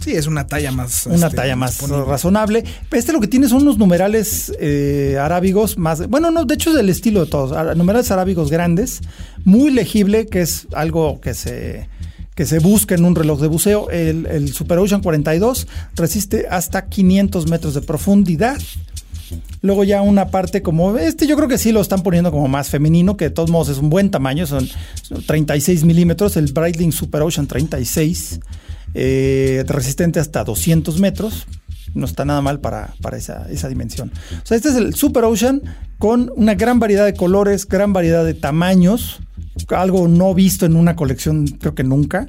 Sí, es una talla más. Una este, talla más disponible. razonable. Este lo que tiene son unos numerales eh, arábigos más. Bueno, no, de hecho es del estilo de todos. Numerales arábigos grandes, muy legible, que es algo que se que se busca en un reloj de buceo. El, el Super Ocean 42 resiste hasta 500 metros de profundidad. Luego ya una parte como este, yo creo que sí lo están poniendo como más femenino, que de todos modos es un buen tamaño, son 36 milímetros, el Breitling Super Ocean 36, eh, resistente hasta 200 metros. No está nada mal para, para esa, esa dimensión. O sea, este es el Super Ocean con una gran variedad de colores, gran variedad de tamaños, algo no visto en una colección creo que nunca.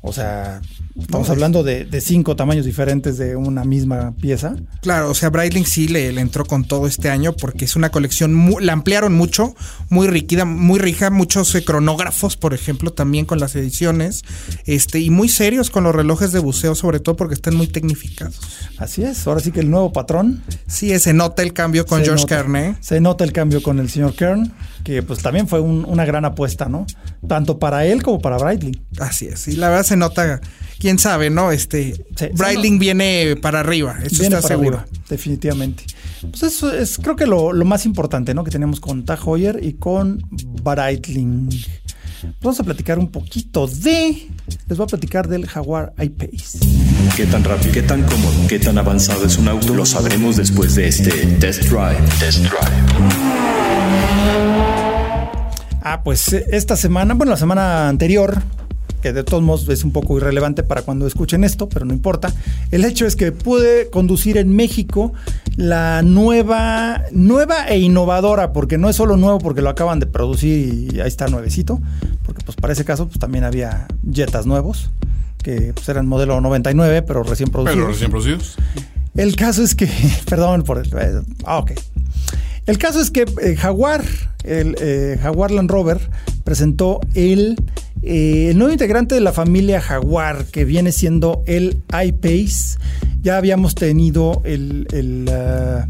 O sea, estamos No, hablando de, de cinco tamaños diferentes de una misma pieza. Claro, o sea, Breitling sí le, le entró con todo este año porque es una colección, mu- la ampliaron mucho, muy riquida, muy rija, muchos eh, cronógrafos, por ejemplo, también con las ediciones, este, y muy serios con los relojes de buceo, sobre todo porque están muy tecnificados. Así es, ahora sí que el nuevo patrón. Sí, se nota el cambio con se George nota. Kern, ¿eh? Se nota el cambio con el señor Kern, que pues también fue un- una gran apuesta, ¿no? Tanto para él como para Breitling. Así es, y la verdad se nota, quién sabe, ¿no? Este, Sí, Breitling viene para arriba, eso Viene está para seguro. arriba, definitivamente. Pues eso es creo que lo, lo más importante, ¿no? Que tenemos con Tag Heuer y con Breitling. Vamos a platicar un poquito de... Les voy a platicar del Jaguar I-Pace. ¿Qué tan rápido, qué tan cómodo, qué tan avanzado es un auto? Lo sabremos después de este Test Drive. Test Drive. Ah, pues eh, esta semana, bueno, la semana anterior, que de todos modos es un poco irrelevante para cuando escuchen esto, pero no importa. El hecho es que pude conducir en México la nueva, nueva e innovadora, porque no es solo nuevo porque lo acaban de producir y ahí está nuevecito, porque pues para ese caso pues también había Jetas nuevos, que pues eran modelo 99, pero recién producidos. Pero recién producidos. El caso es que, perdón por el, eh, ah, ok. El caso es que eh, Jaguar, el eh, Jaguar Land Rover, presentó el, eh, el nuevo integrante de la familia Jaguar, que viene siendo el I-Pace. Ya habíamos tenido el, ah,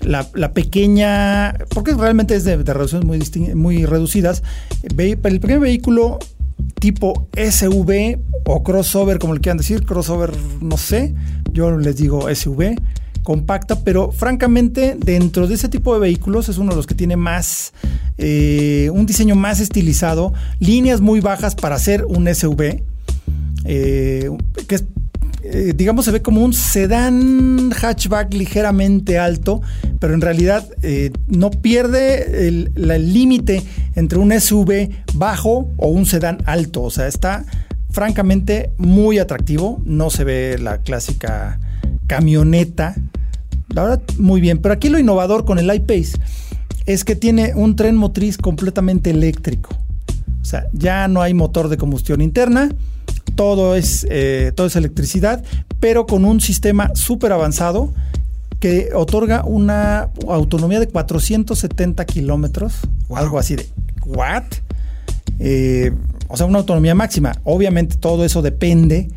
la, pequeña, porque realmente es de, de reducciones muy, muy reducidas, el pequeño vehículo tipo SUV o crossover, como le quieran decir, crossover, no sé, yo les digo SUV, compacta, pero francamente dentro de ese tipo de vehículos es uno de los que tiene más, eh, un diseño más estilizado, líneas muy bajas para ser un SUV, eh, que es, eh, digamos se ve como un sedán hatchback ligeramente alto, pero en realidad no pierde el límite entre un SUV bajo o un sedán alto, o sea, está francamente muy atractivo, no se ve la clásica camioneta, la verdad muy bien, pero aquí lo innovador con el iPace es que tiene un tren motriz completamente eléctrico. O sea, ya no hay motor de combustión interna, todo es, eh, todo es electricidad, pero con un sistema súper avanzado que otorga una autonomía de 470 kilómetros, Wow. algo así de ¿what? Eh, o sea, una autonomía máxima. Obviamente todo eso depende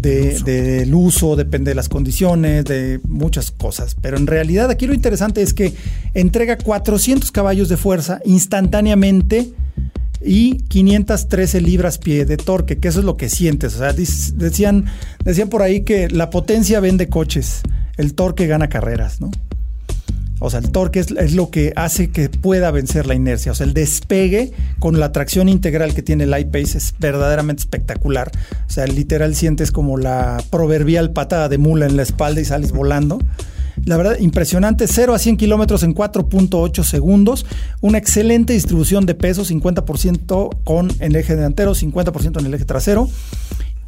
de- del uso, depende de las condiciones, de muchas cosas. Pero en realidad aquí lo interesante es que entrega 400 caballos de fuerza instantáneamente y 513 libras pie de torque, que eso es lo que sientes. O sea, decían, decían por ahí que la potencia vende coches, el torque gana carreras, ¿no? O sea, el torque es, lo que hace que pueda vencer la inercia. O sea, el despegue con la tracción integral que tiene el iPace es verdaderamente espectacular. O sea, literal sientes como la proverbial patada de mula en la espalda y sales volando. La verdad, impresionante. 0 a 100 kilómetros en 4.8 segundos. Una excelente distribución de peso, 50% con el eje delantero, 50% en el eje trasero.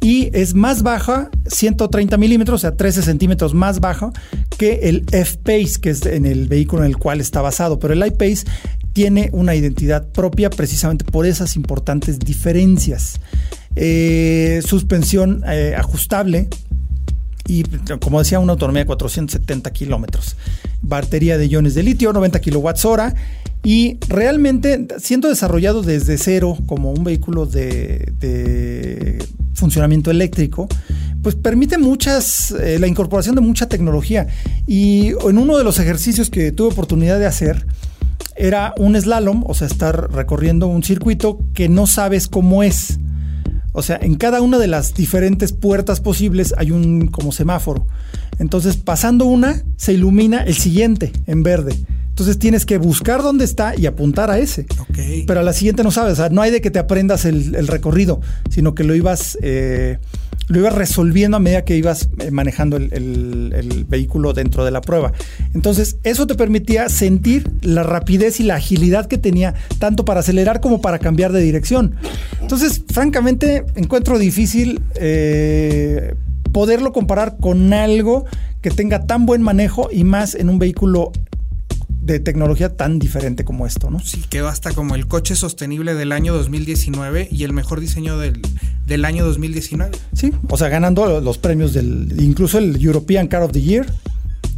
Y es más baja, 130 milímetros, o sea, 13 centímetros más baja que el F-Pace, que es en el vehículo en el cual está basado. Pero el I-Pace tiene una identidad propia precisamente por esas importantes diferencias. Eh, suspensión eh, ajustable, y como decía, una autonomía de 470 kilómetros. Batería de iones de litio, 90 kilowatts hora. Y realmente, siendo desarrollado desde cero como un vehículo de, funcionamiento eléctrico, pues permite muchas, eh, la incorporación de mucha tecnología. Y en uno de los ejercicios que tuve oportunidad de hacer, era un slalom, o sea, estar recorriendo un circuito que no sabes cómo es. O sea, en cada una de las diferentes puertas posibles hay un como semáforo. Entonces, pasando una, se ilumina el siguiente en verde. Entonces tienes que buscar dónde está y apuntar a ese. Pero a la siguiente no sabes. O sea, no hay de que te aprendas el, recorrido, sino que lo ibas, eh, lo ibas resolviendo a medida que ibas eh, manejando el, vehículo dentro de la prueba. Entonces, eso te permitía sentir la rapidez y la agilidad que tenía, tanto para acelerar como para cambiar de dirección. Entonces, francamente, encuentro difícil eh, poderlo comparar con algo que tenga tan buen manejo y más en un vehículo de tecnología tan diferente como esto, ¿no? Sí, quedó hasta como el coche sostenible del año 2019 y el mejor diseño del, del año 2019. Sí, o sea, ganando los premios del, incluso el European Car of the Year.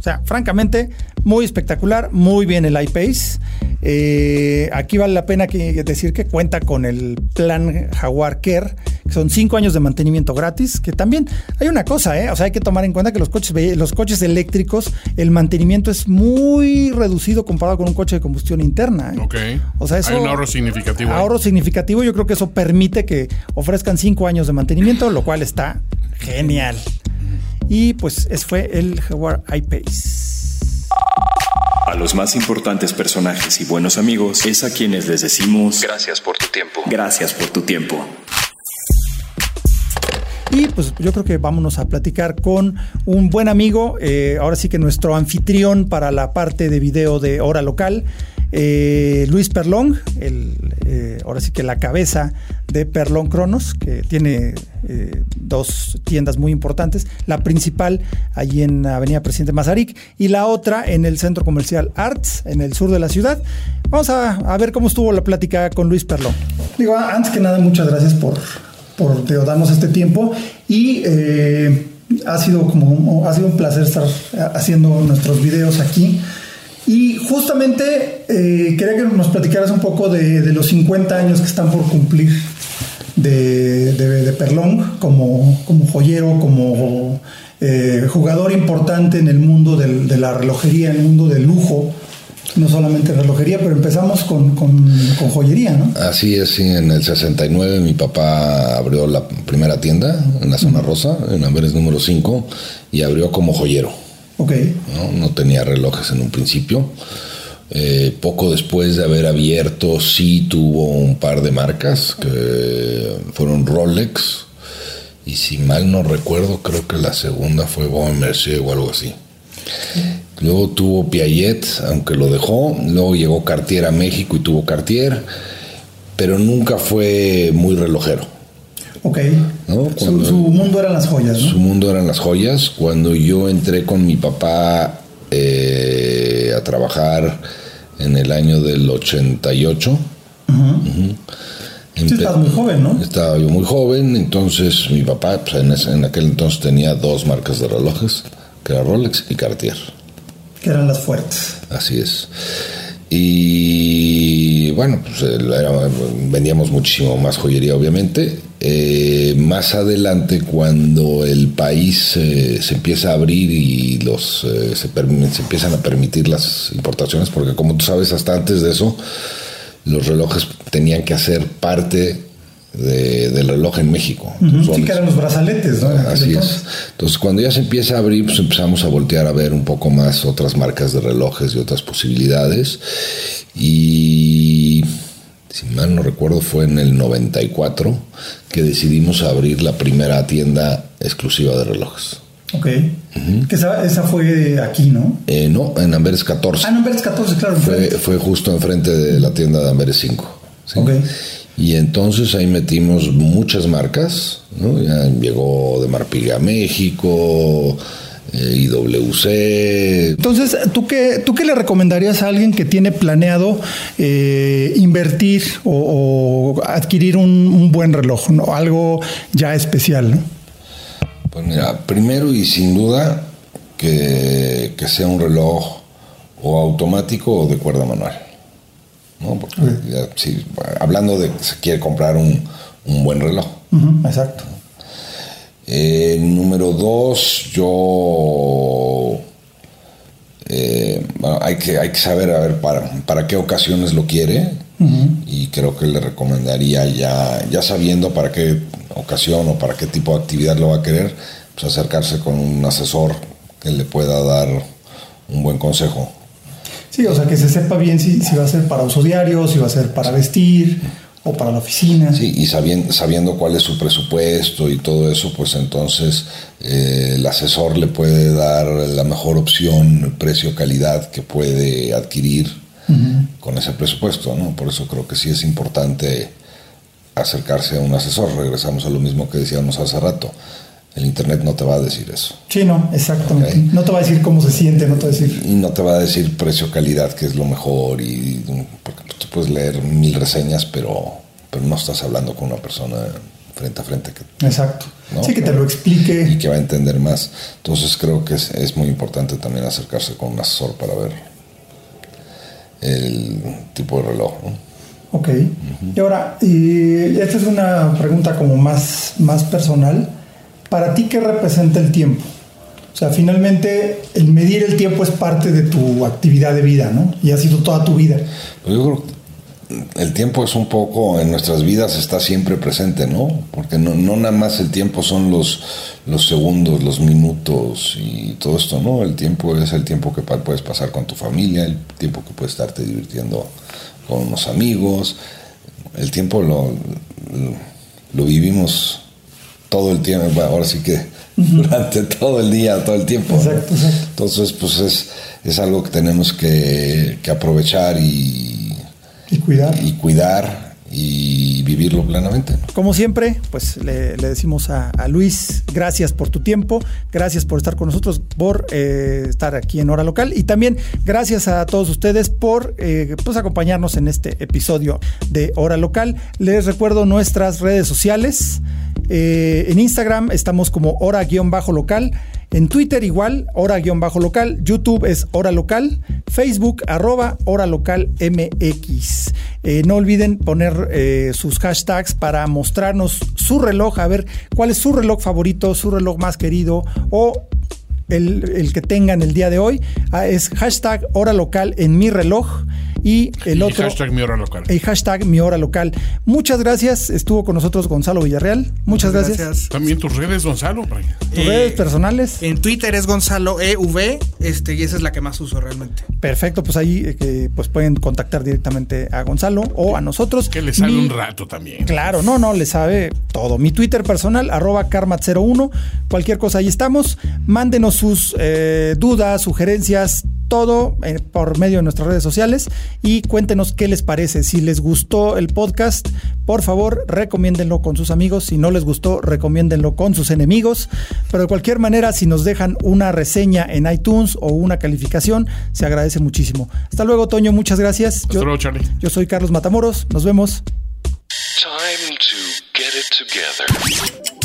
O sea, francamente, muy espectacular, muy bien el iPace. Eh, aquí vale la pena que decir que cuenta con el plan Jaguar Care, que son cinco años de mantenimiento gratis, que también hay una cosa, ¿eh? o sea, hay que tomar en cuenta que los coches, los coches eléctricos, el mantenimiento es muy reducido comparado con un coche de combustión interna. ¿eh? Ok. O sea, eso, hay un ahorro significativo. Ahorro significativo, yo creo que eso permite que ofrezcan cinco años de mantenimiento, lo cual está genial. Y pues ese fue el Jaguar I-Pace. A los más importantes personajes y buenos amigos es a quienes les decimos gracias por tu tiempo. Gracias por tu tiempo. Y pues yo creo que vámonos a platicar con un buen amigo, eh, ahora sí que nuestro anfitrión para la parte de video de Hora Local, eh, Luis Perlong, el, eh, ahora sí que la cabeza de Perlong Cronos, que tiene eh, dos tiendas muy importantes, la principal allí en Avenida Presidente Mazarik y la otra en el Centro Comercial Arts, en el sur de la ciudad. Vamos a, ver cómo estuvo la plática con Luis Perlong. Digo, antes que nada, muchas gracias por, por darnos este tiempo y ha sido como ha sido un placer estar haciendo nuestros videos aquí. Y justamente eh, quería que nos platicaras un poco de, los 50 años que están por cumplir de, de, Perlong como, como joyero, como eh, jugador importante en el mundo de la relojería, en el mundo del lujo. No solamente relojería, pero empezamos con, con, joyería, ¿no? Así es, sí. En el 69 mi papá abrió la primera tienda en la zona rosa, en Amberes número 5, y abrió como joyero. ¿No? tenía relojes en un principio. Eh, poco después de haber abierto, sí tuvo un par de marcas que fueron Rolex. Y si mal no recuerdo, creo que la segunda fue Bon Mercier o algo así. Luego tuvo Piaget, aunque lo dejó. Luego llegó Cartier a México y tuvo Cartier. Pero nunca fue muy relojero. Ok. su, mundo eran las joyas. Su mundo eran las joyas. Cuando yo entré con mi papá eh, a trabajar en el año del 88. sí, estabas muy joven, ¿no? Estaba yo muy joven, entonces mi papá pues, en, en, aquel entonces tenía dos marcas de relojes, que era Rolex y Cartier. Que eran las fuertes. Así es. Y bueno, pues vendíamos muchísimo más joyería, obviamente. Eh, más adelante, cuando el país eh, se empieza a abrir y los eh, se, se, empiezan a permitir las importaciones, porque como tú sabes, hasta antes de eso, los relojes tenían que hacer parte del reloj en México. sí, que eran los brazaletes, ¿no? Así es. Entonces, cuando ya se empieza a abrir, pues empezamos a voltear a ver un poco más otras marcas de relojes y otras posibilidades. Y si mal no recuerdo, fue en el 94 que decidimos abrir la primera tienda exclusiva de relojes. Ok. que esa, fue aquí, ¿no? Eh, no, en Amberes 14. Ah, en Amberes 14, claro. Fue, fue, justo enfrente de la tienda de Amberes 5. Ok. Y entonces ahí metimos muchas marcas, ¿no? Ya llegó de Marpiga a México, IWC. Entonces, ¿tú qué, ¿tú qué le recomendarías a alguien que tiene planeado eh, invertir o, adquirir un, buen reloj, ¿no? algo ya especial? ¿no? Pues mira, primero y sin duda que, sea un reloj o automático o de cuerda manual. ¿no? Porque hablando de que se quiere comprar un, buen reloj. exacto. Eh, número dos, yo eh, hay, que, hay que saber a ver para, para qué ocasiones lo quiere y creo que le recomendaría ya, ya sabiendo para qué ocasión o para qué tipo de actividad lo va a querer, pues acercarse con un asesor que le pueda dar un buen consejo. Sí, o sea, que se sepa bien si, si va a ser para uso diario, si va a ser para vestir o para la oficina. Sí, y sabiendo, sabiendo cuál es su presupuesto y todo eso, pues entonces eh, el asesor le puede dar la mejor opción, precio-calidad que puede adquirir con ese presupuesto, ¿no? Por eso creo que sí es importante acercarse a un asesor. Regresamos a lo mismo que decíamos hace rato. El Internet no te va a decir eso. Sí, no, exactamente. No te va a decir cómo se siente, no te va a decir. Y no te va a decir precio-calidad, que es lo mejor. y Porque tú puedes leer mil reseñas, pero, pero no estás hablando con una persona frente a frente. Que, Exacto. Sí, que te lo explique. Y que va a entender más. Entonces creo que es, es muy importante también acercarse con un asesor para ver el tipo de reloj. Ok. Y ahora, y esta es una pregunta como más, más personal para ti, ¿qué representa el tiempo? O sea, finalmente el medir el tiempo es parte de tu actividad de vida, ¿no? Y ha sido toda tu vida. Yo creo que el tiempo es un poco en nuestras vidas, está siempre presente, ¿no? Porque no, no nada más el tiempo son los, los segundos, los minutos y todo esto, ¿no? El tiempo es el tiempo que puedes pasar con tu familia, el tiempo que puedes estarte divirtiendo con unos amigos. El tiempo lo, lo vivimos todo el tiempo, ahora sí que durante todo el día, todo el tiempo. Exacto, Entonces, pues es, es algo que tenemos que, aprovechar y, y cuidar. Y cuidar y vivirlo plenamente. Como siempre, pues le, decimos a, Luis, gracias por tu tiempo, gracias por estar con nosotros, por eh, estar aquí en Hora Local y también gracias a todos ustedes por eh, pues acompañarnos en este episodio de Hora Local. Les recuerdo nuestras redes sociales. Eh, en Instagram estamos como hora-local. En Twitter igual, hora-local. YouTube es hora local. Facebook arroba hora local MX. Eh, no olviden poner eh, sus hashtags para mostrarnos su reloj, a ver cuál es su reloj favorito, su reloj más querido o el, que tengan el día de hoy. Ah, es hashtag hora local en mi reloj. Y el otro. Hashtag mi hora local. El hashtag mi hora local. Muchas gracias. Estuvo con nosotros Gonzalo Villarreal. Muchas, gracias. También tus redes, Gonzalo. Tus redes personales. En Twitter es Gonzalo EV. Este, y esa es la que más uso realmente. Perfecto, pues ahí eh, pues pueden contactar directamente a Gonzalo o a nosotros. Que le sabe un rato también. Claro, no, no, le sabe todo. Mi Twitter personal, arroba karmat01. Cualquier cosa ahí estamos. Mándenos sus eh, dudas, sugerencias, todo eh, por medio de nuestras redes sociales y cuéntenos qué les parece. Si les gustó el podcast, por favor, recomiéndenlo con sus amigos. Si no les gustó, recomiéndenlo con sus enemigos. Pero de cualquier manera, si nos dejan una reseña en iTunes o una calificación, se agradece muchísimo. Hasta luego, Toño. Muchas gracias. Hasta luego, Charlie. Yo soy Carlos Matamoros. Nos vemos.